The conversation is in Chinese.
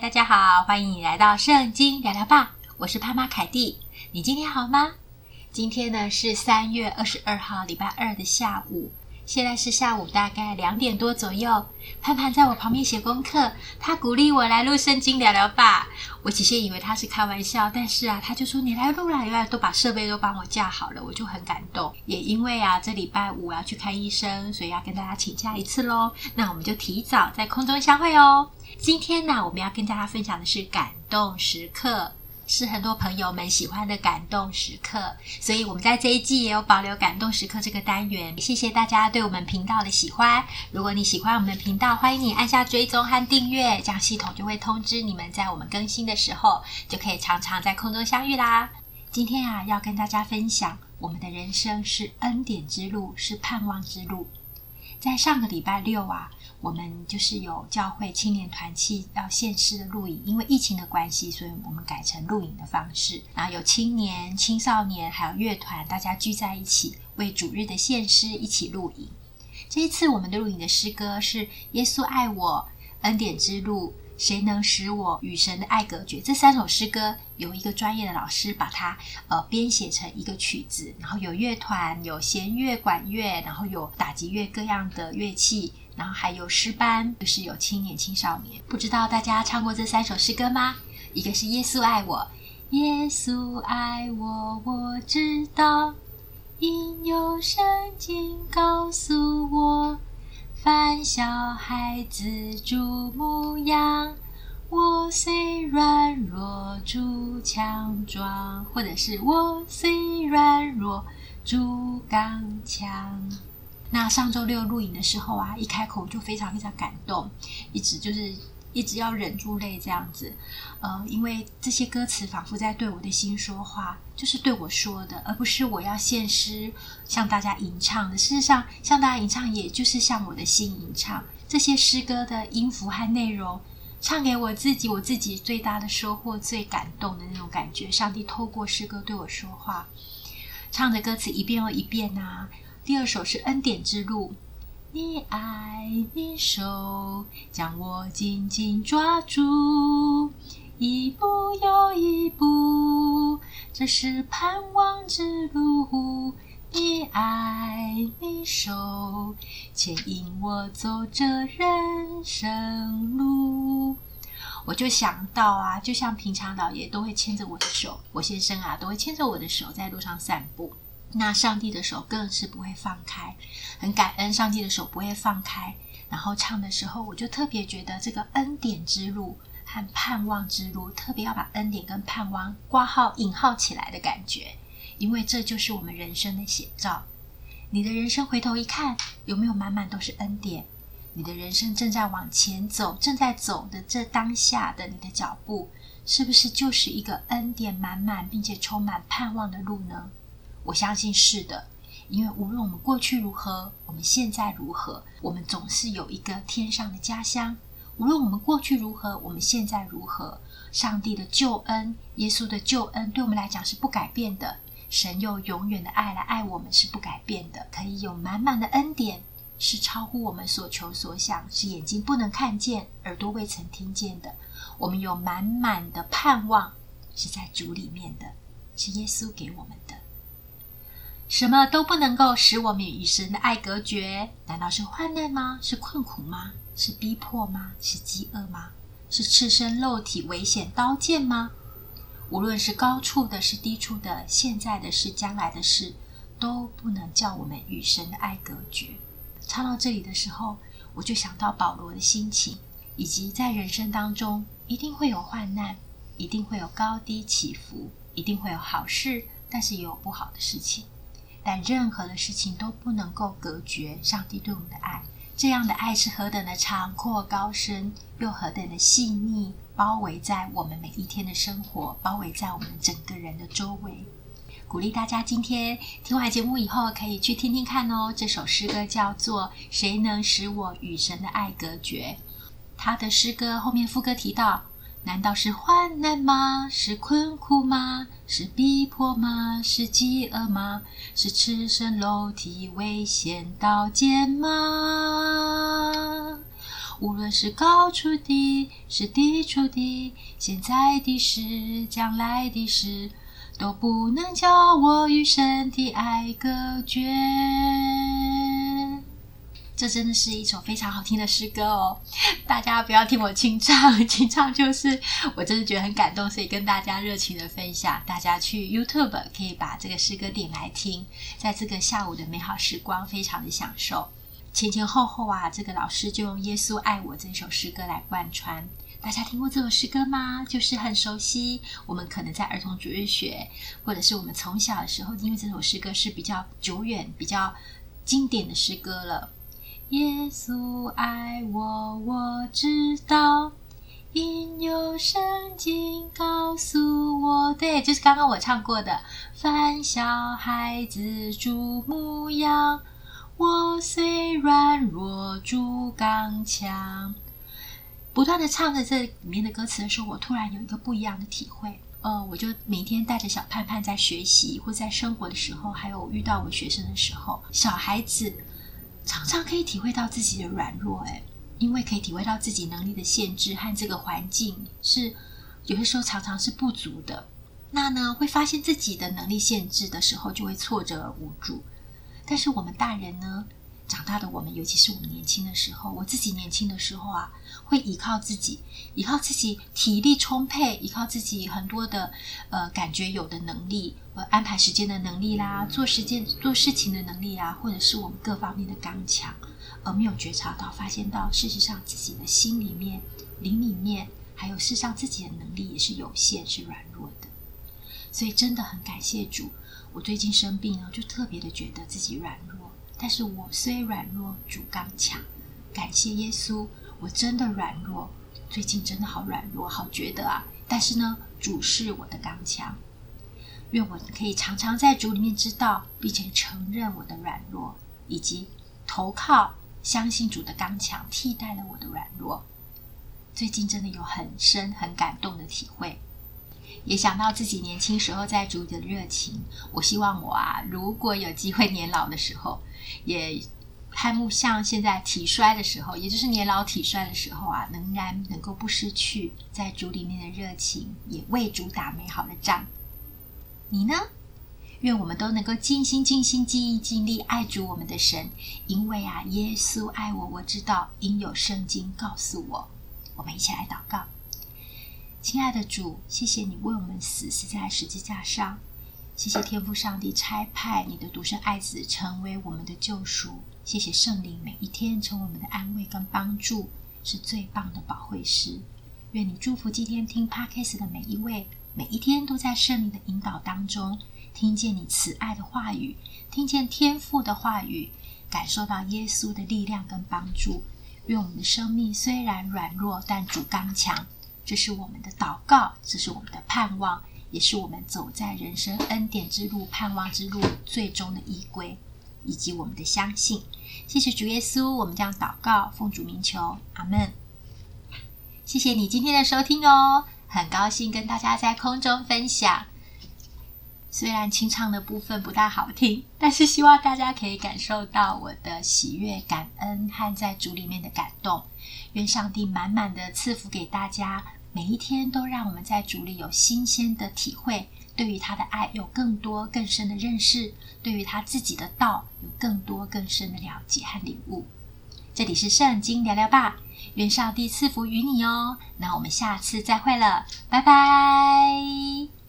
大家好，欢迎你来到圣经聊聊吧，我是潘妈凯蒂。你今天好吗？今天呢是三月二十二号，礼拜二的下午。现在是下午大概两点多左右，盼盼在我旁边写功课，他鼓励我来录圣经聊聊吧。我起先以为他是开玩笑，但是啊，他就说你来录啦，原来都把设备都帮我架好了，我就很感动。也因为啊，这礼拜五我要去看医生，所以要跟大家请假一次喽。那我们就提早在空中相会哦。今天呢，我们要跟大家分享的是感动时刻。是很多朋友们喜欢的感动时刻，所以我们在这一季也有保留感动时刻这个单元。谢谢大家对我们频道的喜欢。如果你喜欢我们的频道，欢迎你按下追踪和订阅，这样系统就会通知你们在我们更新的时候，就可以常常在空中相遇啦。今天啊，要跟大家分享，我们的人生是恩典之路，是盼望之路。在上个礼拜六啊，我们就是有教会青年团契要献诗的录影，因为疫情的关系，所以我们改成录影的方式。然后有青年、青少年，还有乐团，大家聚在一起为主日的献诗一起录影。这一次我们的录影的诗歌是《耶稣爱我》、《恩典之路》。谁能使我与神的爱隔绝？这三首诗歌由一个专业的老师把它呃编写成一个曲子，然后有乐团、有弦乐、管乐，然后有打击乐各样的乐器，然后还有诗班，就是有青年、青少年。不知道大家唱过这三首诗歌吗？一个是耶稣爱我，耶稣爱我，我知道，因有圣经告诉我。凡小孩子猪模样，我虽软弱，猪强壮；或者是我虽软弱，猪刚强。那上周六录影的时候啊，一开口就非常非常感动，一直就是。一直要忍住泪这样子，呃，因为这些歌词仿佛在对我的心说话，就是对我说的，而不是我要献诗向大家吟唱的。事实上，向大家吟唱，也就是向我的心吟唱。这些诗歌的音符和内容，唱给我自己，我自己最大的收获、最感动的那种感觉。上帝透过诗歌对我说话，唱着歌词一遍又一遍啊。第二首是《恩典之路》。你爱你手将我紧紧抓住，一步又一步，这是盼望之路。你爱你手牵引我走这人生路。我就想到啊，就像平常老爷都会牵着我的手，我先生啊都会牵着我的手在路上散步。那上帝的手更是不会放开，很感恩上帝的手不会放开。然后唱的时候，我就特别觉得这个恩典之路和盼望之路，特别要把恩典跟盼望挂号引号起来的感觉，因为这就是我们人生的写照。你的人生回头一看，有没有满满都是恩典？你的人生正在往前走，正在走的这当下的你的脚步，是不是就是一个恩典满满并且充满盼望的路呢？我相信是的，因为无论我们过去如何，我们现在如何，我们总是有一个天上的家乡。无论我们过去如何，我们现在如何，上帝的救恩、耶稣的救恩，对我们来讲是不改变的。神用永远的爱来爱我们是不改变的，可以有满满的恩典，是超乎我们所求所想，是眼睛不能看见、耳朵未曾听见的。我们有满满的盼望，是在主里面的，是耶稣给我们的。什么都不能够使我们与神的爱隔绝？难道是患难吗？是困苦吗？是逼迫吗？是饥饿吗？是赤身肉体危险刀剑吗？无论是高处的，是低处的，现在的是将来的事，都不能叫我们与神的爱隔绝。唱到这里的时候，我就想到保罗的心情，以及在人生当中一定会有患难，一定会有高低起伏，一定会有好事，但是也有不好的事情。但任何的事情都不能够隔绝上帝对我们的爱。这样的爱是何等的长阔高深，又何等的细腻，包围在我们每一天的生活，包围在我们整个人的周围。鼓励大家今天听完节目以后，可以去听听看哦。这首诗歌叫做《谁能使我与神的爱隔绝》。他的诗歌后面副歌提到。难道是患难吗？是困苦吗？是逼迫吗？是饥饿吗？是赤身肉体危险刀剑吗？无论是高处的，是低处的，现在的事，将来的事，都不能叫我与身体爱隔绝。这真的是一首非常好听的诗歌哦！大家不要听我清唱，清唱就是我真的觉得很感动，所以跟大家热情的分享。大家去 YouTube 可以把这个诗歌点来听，在这个下午的美好时光，非常的享受。前前后后啊，这个老师就用《耶稣爱我》这首诗歌来贯穿。大家听过这首诗歌吗？就是很熟悉，我们可能在儿童主日学，或者是我们从小的时候，因为这首诗歌是比较久远、比较经典的诗歌了。耶稣爱我，我知道，因有圣经告诉我。对，就是刚刚我唱过的。凡小孩子主牧羊，我虽软弱，主刚强。不断的唱着这里面的歌词的时候，我突然有一个不一样的体会。呃，我就每天带着小盼盼在学习，或在生活的时候，还有遇到我学生的时候，小孩子。常常可以体会到自己的软弱，诶，因为可以体会到自己能力的限制和这个环境是有些时候常常是不足的。那呢，会发现自己的能力限制的时候，就会挫折而无助。但是我们大人呢，长大的我们，尤其是我们年轻的时候，我自己年轻的时候啊，会依靠自己，依靠自己体力充沛，依靠自己很多的呃感觉有的能力。安排时间的能力啦，做时间做事情的能力啊，或者是我们各方面的刚强，而没有觉察到、发现到，事实上自己的心里面、灵里面，还有事实上自己的能力也是有限、是软弱的。所以真的很感谢主，我最近生病了，就特别的觉得自己软弱。但是我虽软弱，主刚强。感谢耶稣，我真的软弱，最近真的好软弱，好觉得啊。但是呢，主是我的刚强。愿我可以常常在主里面知道，并且承认我的软弱，以及投靠、相信主的刚强，替代了我的软弱。最近真的有很深、很感动的体会，也想到自己年轻时候在主里的热情。我希望我啊，如果有机会年老的时候，也盼慕像现在体衰的时候，也就是年老体衰的时候啊，仍然能够不失去在主里面的热情，也为主打美好的仗。你呢？愿我们都能够尽心、尽心、尽意、尽力爱主我们的神，因为啊，耶稣爱我，我知道，因有圣经告诉我。我们一起来祷告，亲爱的主，谢谢你为我们死，死在十字架上。谢谢天父上帝差派你的独生爱子成为我们的救赎。谢谢圣灵每一天成为我们的安慰跟帮助，是最棒的保惠师。愿你祝福今天听 Podcast 的每一位。每一天都在圣灵的引导当中，听见你慈爱的话语，听见天父的话语，感受到耶稣的力量跟帮助。愿我们的生命虽然软弱，但主刚强。这是我们的祷告，这是我们的盼望，也是我们走在人生恩典之路、盼望之路最终的依归，以及我们的相信。谢谢主耶稣，我们将祷告奉主名求，阿门。谢谢你今天的收听哦。很高兴跟大家在空中分享，虽然清唱的部分不大好听，但是希望大家可以感受到我的喜悦、感恩和在主里面的感动。愿上帝满满的赐福给大家，每一天都让我们在主里有新鲜的体会，对于他的爱有更多更深的认识，对于他自己的道有更多更深的了解和领悟。这里是圣经聊聊吧。愿上帝赐福于你哦，那我们下次再会了，拜拜。